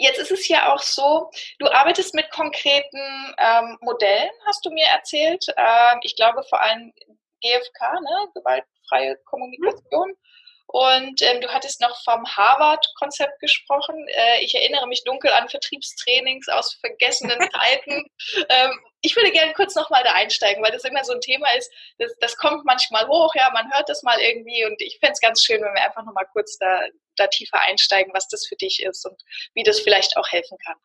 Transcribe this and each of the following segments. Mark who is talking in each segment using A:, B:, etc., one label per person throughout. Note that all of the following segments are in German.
A: Jetzt ist es ja auch so, du arbeitest mit konkreten ähm, Modellen, hast du mir erzählt. Ähm, ich glaube vor allem GFK, ne? gewaltfreie Kommunikation. Und ähm, du hattest noch vom Harvard-Konzept gesprochen. Äh, ich erinnere mich dunkel an Vertriebstrainings aus vergessenen Zeiten. Ähm, ich würde gerne kurz nochmal da einsteigen, weil das immer so ein Thema ist, das, das kommt manchmal hoch, ja, man hört das mal irgendwie und ich fände es ganz schön, wenn wir einfach nochmal kurz da, da tiefer einsteigen, was das für dich ist und wie das vielleicht auch helfen kann.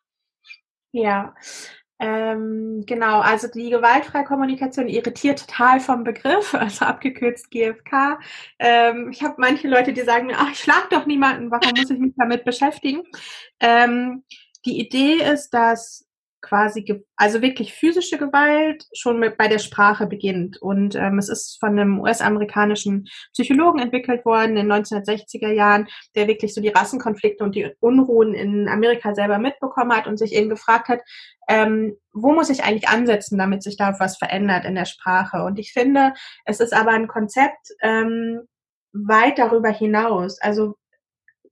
B: Ja, ähm, genau, also die gewaltfreie Kommunikation irritiert total vom Begriff, also abgekürzt GFK. Ähm, ich habe manche Leute, die sagen ach, ich schlag doch niemanden, warum muss ich mich damit beschäftigen? Ähm, die Idee ist, dass quasi, also wirklich physische Gewalt schon mit bei der Sprache beginnt. Und ähm, es ist von einem US-amerikanischen Psychologen entwickelt worden in den 1960er Jahren, der wirklich so die Rassenkonflikte und die Unruhen in Amerika selber mitbekommen hat und sich eben gefragt hat, ähm, wo muss ich eigentlich ansetzen, damit sich da was verändert in der Sprache? Und ich finde, es ist aber ein Konzept ähm, weit darüber hinaus. Also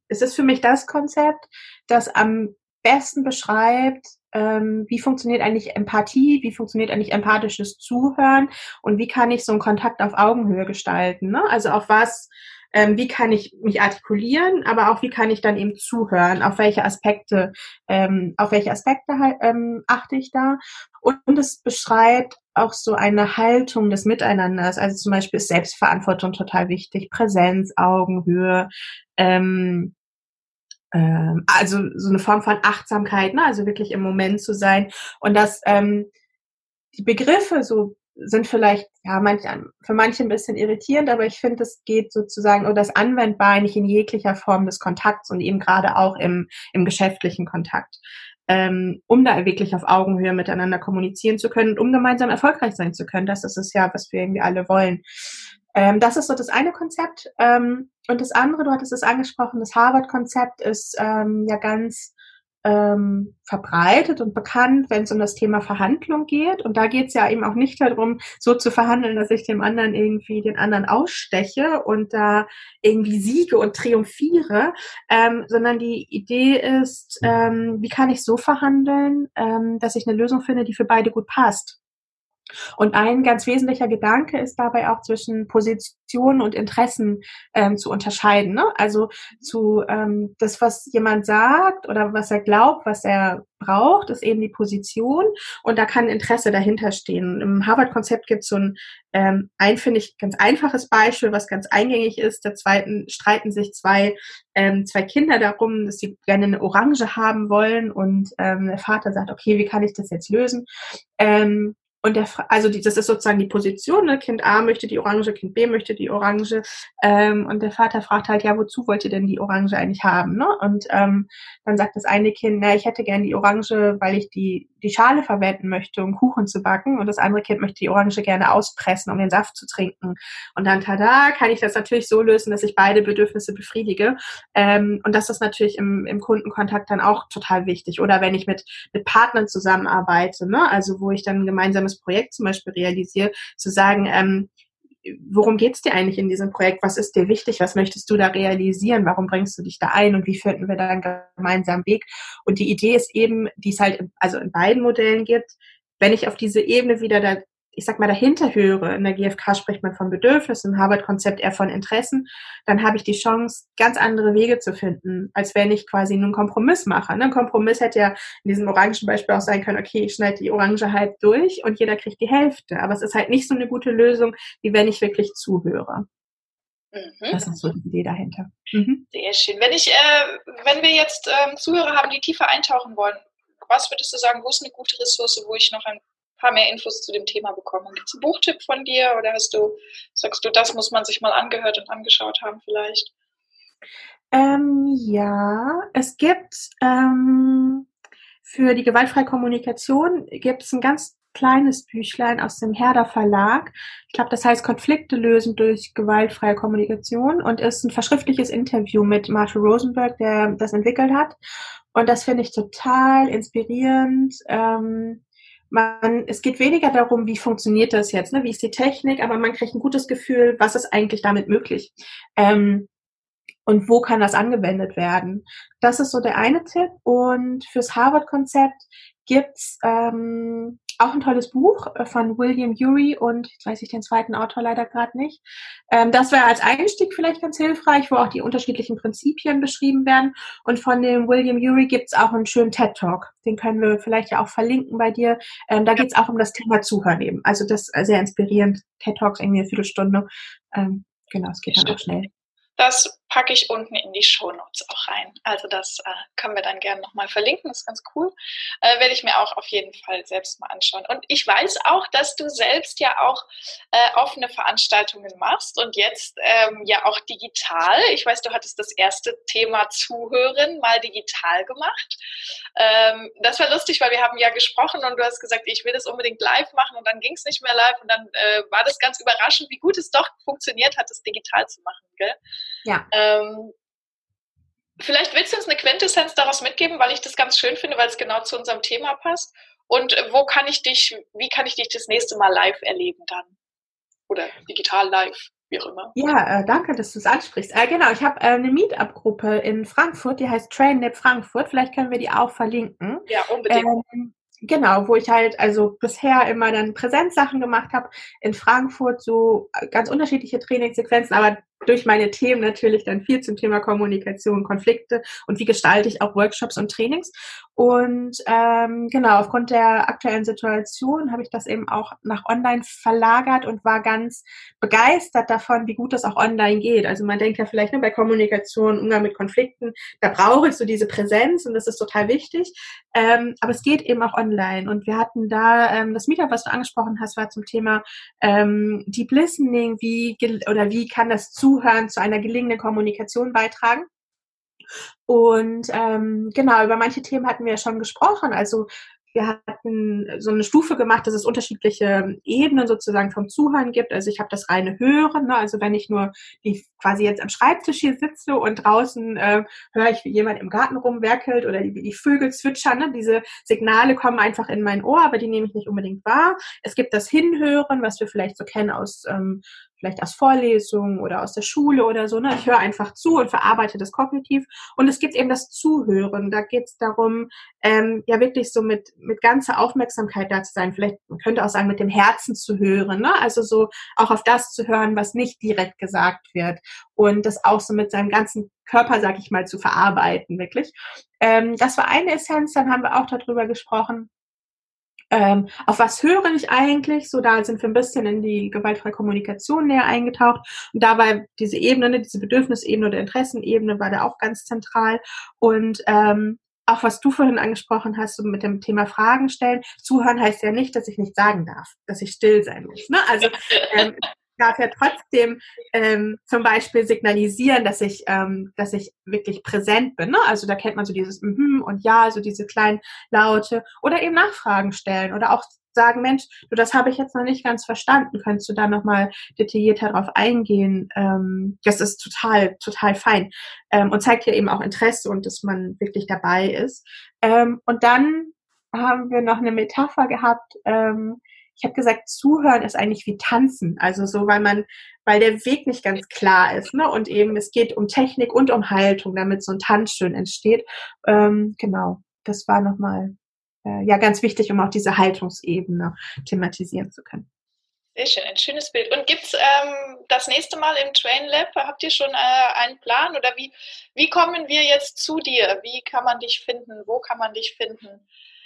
B: es ist für mich das Konzept, das am besten beschreibt, ähm, wie funktioniert eigentlich Empathie, wie funktioniert eigentlich empathisches Zuhören und wie kann ich so einen Kontakt auf Augenhöhe gestalten. Ne? Also auf was, ähm, wie kann ich mich artikulieren, aber auch wie kann ich dann eben zuhören, auf welche Aspekte, ähm, auf welche Aspekte halt, ähm, achte ich da. Und, und es beschreibt auch so eine Haltung des Miteinanders. Also zum Beispiel ist Selbstverantwortung total wichtig, Präsenz, Augenhöhe, ähm, ähm, also so eine Form von Achtsamkeit, ne? also wirklich im Moment zu sein. Und dass ähm, die Begriffe so sind vielleicht ja manch, für manche ein bisschen irritierend, aber ich finde, es geht sozusagen oder das anwendbar nicht in jeglicher Form des Kontakts und eben gerade auch im, im geschäftlichen Kontakt, ähm, um da wirklich auf Augenhöhe miteinander kommunizieren zu können und um gemeinsam erfolgreich sein zu können. Das ist es ja, was wir irgendwie alle wollen. Ähm, das ist so das eine Konzept. Ähm, und das andere, du hattest es angesprochen, das Harvard-Konzept ist ähm, ja ganz ähm, verbreitet und bekannt, wenn es um das Thema Verhandlung geht. Und da geht es ja eben auch nicht darum, so zu verhandeln, dass ich dem anderen irgendwie den anderen aussteche und da irgendwie siege und triumphiere, ähm, sondern die Idee ist, ähm, wie kann ich so verhandeln, ähm, dass ich eine Lösung finde, die für beide gut passt. Und ein ganz wesentlicher Gedanke ist dabei auch zwischen Positionen und Interessen ähm, zu unterscheiden. Ne? Also zu ähm, das, was jemand sagt oder was er glaubt, was er braucht, ist eben die Position und da kann Interesse dahinter stehen. Im Harvard-Konzept gibt es so ein, ähm, ein finde ich, ganz einfaches Beispiel, was ganz eingängig ist. Der zweiten streiten sich zwei, ähm, zwei Kinder darum, dass sie gerne eine Orange haben wollen und ähm, der Vater sagt, okay, wie kann ich das jetzt lösen? Ähm, und der, also die, das ist sozusagen die Position, ne? Kind A möchte die Orange, Kind B möchte die Orange. Ähm, und der Vater fragt halt, ja, wozu wollt ihr denn die Orange eigentlich haben? Ne? Und ähm, dann sagt das eine Kind, na, ich hätte gern die Orange, weil ich die, die Schale verwenden möchte, um Kuchen zu backen. Und das andere Kind möchte die Orange gerne auspressen, um den Saft zu trinken. Und dann, tada, kann ich das natürlich so lösen, dass ich beide Bedürfnisse befriedige. Ähm, und das ist natürlich im, im Kundenkontakt dann auch total wichtig. Oder wenn ich mit, mit Partnern zusammenarbeite, ne? also wo ich dann gemeinsames eigenes Projekt zum Beispiel realisiere, zu sagen, ähm, worum geht es dir eigentlich in diesem Projekt? Was ist dir wichtig? Was möchtest du da realisieren? Warum bringst du dich da ein? Und wie finden wir da einen gemeinsamen Weg? Und die Idee ist eben, die es halt also in beiden Modellen gibt, wenn ich auf diese Ebene wieder da ich sag mal, dahinter höre, in der GfK spricht man von Bedürfnissen, im Harvard-Konzept eher von Interessen, dann habe ich die Chance, ganz andere Wege zu finden, als wenn ich quasi nur einen Kompromiss mache. Ne? Ein Kompromiss hätte ja in diesem orangen Beispiel auch sein können, okay, ich schneide die Orange halb durch und jeder kriegt die Hälfte. Aber es ist halt nicht so eine gute Lösung, wie wenn ich wirklich zuhöre. Mhm. Das ist so die Idee dahinter.
A: Mhm. Sehr schön. Wenn ich, äh, wenn wir jetzt ähm, Zuhörer haben, die tiefer eintauchen wollen, was würdest du sagen, wo ist eine gute Ressource, wo ich noch ein paar mehr Infos zu dem Thema bekommen. Gibt es einen Buchtipp von dir oder hast du, sagst du, das muss man sich mal angehört und angeschaut haben vielleicht?
B: Ähm, ja, es gibt ähm, für die gewaltfreie Kommunikation gibt es ein ganz kleines Büchlein aus dem Herder Verlag. Ich glaube, das heißt Konflikte lösen durch gewaltfreie Kommunikation und ist ein verschriftliches Interview mit Marshall Rosenberg, der das entwickelt hat. Und das finde ich total inspirierend. Ähm, man, es geht weniger darum, wie funktioniert das jetzt, ne? wie ist die Technik, aber man kriegt ein gutes Gefühl, was ist eigentlich damit möglich. Ähm, und wo kann das angewendet werden? Das ist so der eine Tipp. Und fürs Harvard-Konzept gibt's ähm, auch ein tolles Buch äh, von William Ury und jetzt weiß ich den zweiten Autor leider gerade nicht. Ähm, das wäre als Einstieg vielleicht ganz hilfreich, wo auch die unterschiedlichen Prinzipien beschrieben werden. Und von dem William Ury gibt's auch einen schönen TED Talk. Den können wir vielleicht ja auch verlinken bei dir. Ähm, da geht's auch um das Thema Zuhören eben. Also das ist sehr inspirierend. TED Talks irgendwie eine Viertelstunde. Ähm, genau, es geht dann auch schnell.
A: Das packe ich unten in die Show Notes auch rein. Also das äh, können wir dann gerne nochmal verlinken. Das ist ganz cool. Äh, werde ich mir auch auf jeden Fall selbst mal anschauen. Und ich weiß auch, dass du selbst ja auch äh, offene Veranstaltungen machst und jetzt ähm, ja auch digital. Ich weiß, du hattest das erste Thema Zuhören mal digital gemacht. Ähm, das war lustig, weil wir haben ja gesprochen und du hast gesagt, ich will das unbedingt live machen und dann ging es nicht mehr live und dann äh, war das ganz überraschend, wie gut es doch funktioniert hat, das digital zu machen. Gell?
B: Ja.
A: Ähm, vielleicht willst du uns eine Quintessenz daraus mitgeben, weil ich das ganz schön finde, weil es genau zu unserem Thema passt. Und wo kann ich dich, wie kann ich dich das nächste Mal live erleben dann? Oder digital live, wie auch immer.
B: Ja, äh, danke, dass du es ansprichst. Äh, genau, ich habe äh, eine Meetup-Gruppe in Frankfurt, die heißt TrainLab Frankfurt. Vielleicht können wir die auch verlinken.
A: Ja, unbedingt.
B: Ähm, Genau, wo ich halt also bisher immer dann Präsenzsachen gemacht habe. In Frankfurt so äh, ganz unterschiedliche Trainingssequenzen, aber durch meine Themen natürlich dann viel zum Thema Kommunikation, Konflikte und wie gestalte ich auch Workshops und Trainings. Und ähm, genau, aufgrund der aktuellen Situation habe ich das eben auch nach online verlagert und war ganz begeistert davon, wie gut das auch online geht. Also man denkt ja vielleicht nur bei Kommunikation, Umgang mit Konflikten, da brauche ich so diese Präsenz und das ist total wichtig. Ähm, aber es geht eben auch online. Und wir hatten da ähm, das Meetup, was du angesprochen hast, war zum Thema ähm, Deep Listening, wie oder wie kann das Zuhören zu einer gelingenden Kommunikation beitragen. Und ähm, genau, über manche Themen hatten wir ja schon gesprochen. Also wir hatten so eine Stufe gemacht, dass es unterschiedliche Ebenen sozusagen vom Zuhören gibt. Also ich habe das reine Hören, ne? also wenn ich nur die quasi jetzt am Schreibtisch hier sitze und draußen äh, höre ich, wie jemand im Garten rumwerkelt oder wie die Vögel zwitschern. Ne? Diese Signale kommen einfach in mein Ohr, aber die nehme ich nicht unbedingt wahr. Es gibt das Hinhören, was wir vielleicht so kennen aus ähm, vielleicht aus Vorlesungen oder aus der Schule oder so. Ne? Ich höre einfach zu und verarbeite das kognitiv. Und es gibt eben das Zuhören. Da geht es darum, ähm, ja wirklich so mit, mit ganzer Aufmerksamkeit da zu sein. Vielleicht man könnte auch sagen, mit dem Herzen zu hören. Ne? Also so auch auf das zu hören, was nicht direkt gesagt wird. Und das auch so mit seinem ganzen Körper, sag ich mal, zu verarbeiten, wirklich. Ähm, das war eine Essenz. Dann haben wir auch darüber gesprochen, ähm, auf was höre ich eigentlich? So, da sind wir ein bisschen in die gewaltfreie Kommunikation näher eingetaucht. Und da war diese Ebene, ne, diese Bedürfnisebene oder Interessenebene war da auch ganz zentral. Und ähm, auch was du vorhin angesprochen hast, so mit dem Thema Fragen stellen. Zuhören heißt ja nicht, dass ich nicht sagen darf, dass ich still sein muss. Ne? Also ähm, darf ja trotzdem ähm, zum Beispiel signalisieren, dass ich, ähm, dass ich wirklich präsent bin. Ne? Also da kennt man so dieses mhm und ja, so diese kleinen Laute oder eben Nachfragen stellen oder auch sagen, Mensch, du, das habe ich jetzt noch nicht ganz verstanden. Könntest du da nochmal detaillierter darauf eingehen? Ähm, das ist total, total fein ähm, und zeigt ja eben auch Interesse und dass man wirklich dabei ist. Ähm, und dann haben wir noch eine Metapher gehabt, ähm, ich habe gesagt, zuhören ist eigentlich wie tanzen. Also so, weil man, weil der Weg nicht ganz klar ist, ne? Und eben es geht um Technik und um Haltung, damit so ein Tanz schön entsteht. Ähm, genau, das war nochmal äh, ja ganz wichtig, um auch diese Haltungsebene thematisieren zu können.
A: Sehr schön, ein schönes Bild. Und gibt es ähm, das nächste Mal im Train Lab, habt ihr schon äh, einen Plan oder wie, wie kommen wir jetzt zu dir? Wie kann man dich finden? Wo kann man dich finden?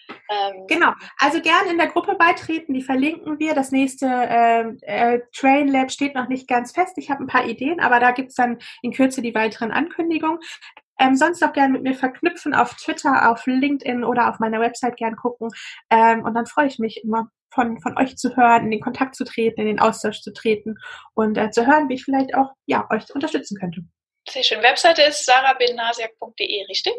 B: Ähm, genau, also gerne in der Gruppe beitreten, die verlinken wir. Das nächste äh, äh, Train Lab steht noch nicht ganz fest. Ich habe ein paar Ideen, aber da gibt es dann in Kürze die weiteren Ankündigungen. Ähm, sonst auch gerne mit mir verknüpfen auf Twitter, auf LinkedIn oder auf meiner Website gern gucken. Ähm, und dann freue ich mich immer von, von euch zu hören, in den Kontakt zu treten, in den Austausch zu treten und äh, zu hören, wie ich vielleicht auch ja, euch unterstützen könnte.
A: Sehr schön. Webseite ist sarahbenasiak.de, richtig?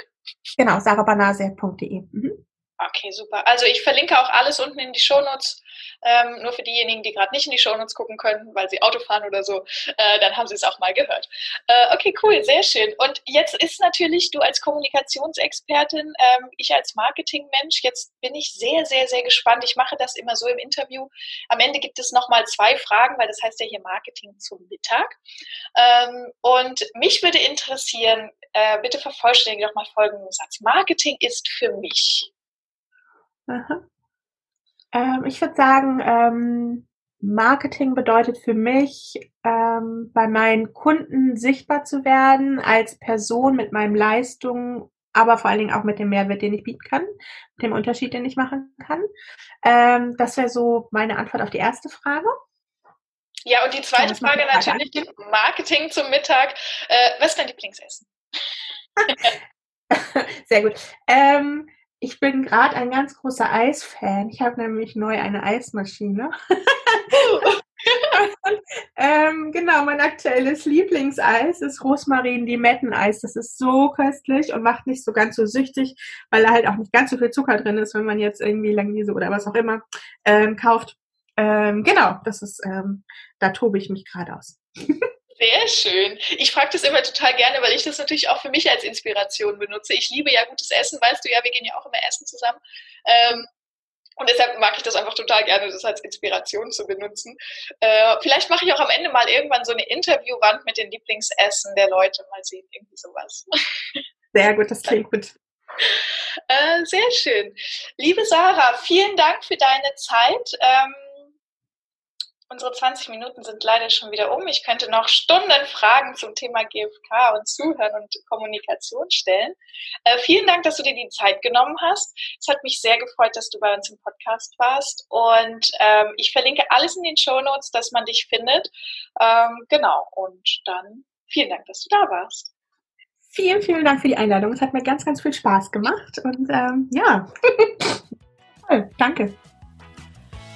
B: Genau, sarahbenasiak.de. Mhm.
A: Okay, super. Also ich verlinke auch alles unten in die Shownotes. Ähm, nur für diejenigen, die gerade nicht in die Shownotes gucken können, weil sie Auto fahren oder so, äh, dann haben sie es auch mal gehört. Äh, okay, cool, sehr schön. Und jetzt ist natürlich du als Kommunikationsexpertin, ähm, ich als Marketingmensch, jetzt bin ich sehr, sehr, sehr gespannt. Ich mache das immer so im Interview. Am Ende gibt es nochmal zwei Fragen, weil das heißt ja hier Marketing zum Mittag. Ähm, und mich würde interessieren, äh, bitte vervollständige doch mal folgenden Satz. Marketing ist für mich.
B: Ähm, ich würde sagen, ähm, Marketing bedeutet für mich, ähm, bei meinen Kunden sichtbar zu werden als Person mit meinen Leistungen, aber vor allen Dingen auch mit dem Mehrwert, den ich bieten kann, mit dem Unterschied, den ich machen kann. Ähm, das wäre so meine Antwort auf die erste Frage.
A: Ja, und die zweite Frage natürlich, Marketing zum Mittag. Äh, was ist dein Lieblingsessen?
B: Sehr gut. Ähm, ich bin gerade ein ganz großer Eisfan. Ich habe nämlich neu eine Eismaschine. ähm, genau, mein aktuelles Lieblingseis ist Rosmarin-Limetteneis. Das ist so köstlich und macht nicht so ganz so süchtig, weil da halt auch nicht ganz so viel Zucker drin ist, wenn man jetzt irgendwie Langnese oder was auch immer ähm, kauft. Ähm, genau, das ist, ähm, da tobe ich mich gerade aus.
A: Sehr schön. Ich frage das immer total gerne, weil ich das natürlich auch für mich als Inspiration benutze. Ich liebe ja gutes Essen, weißt du ja, wir gehen ja auch immer essen zusammen. Ähm, und deshalb mag ich das einfach total gerne, das als Inspiration zu benutzen. Äh, vielleicht mache ich auch am Ende mal irgendwann so eine Interviewwand mit den Lieblingsessen der Leute. Mal sehen, irgendwie sowas.
B: Sehr gut, das klingt gut.
A: Äh, sehr schön. Liebe Sarah, vielen Dank für deine Zeit. Ähm, Unsere 20 Minuten sind leider schon wieder um. Ich könnte noch Stunden Fragen zum Thema GFK und Zuhören und Kommunikation stellen. Äh, vielen Dank, dass du dir die Zeit genommen hast. Es hat mich sehr gefreut, dass du bei uns im Podcast warst. Und ähm, ich verlinke alles in den Show Notes, dass man dich findet. Ähm, genau. Und dann vielen Dank, dass du da warst.
B: Vielen, vielen Dank für die Einladung. Es hat mir ganz, ganz viel Spaß gemacht. Und ähm, ja, toll. Danke.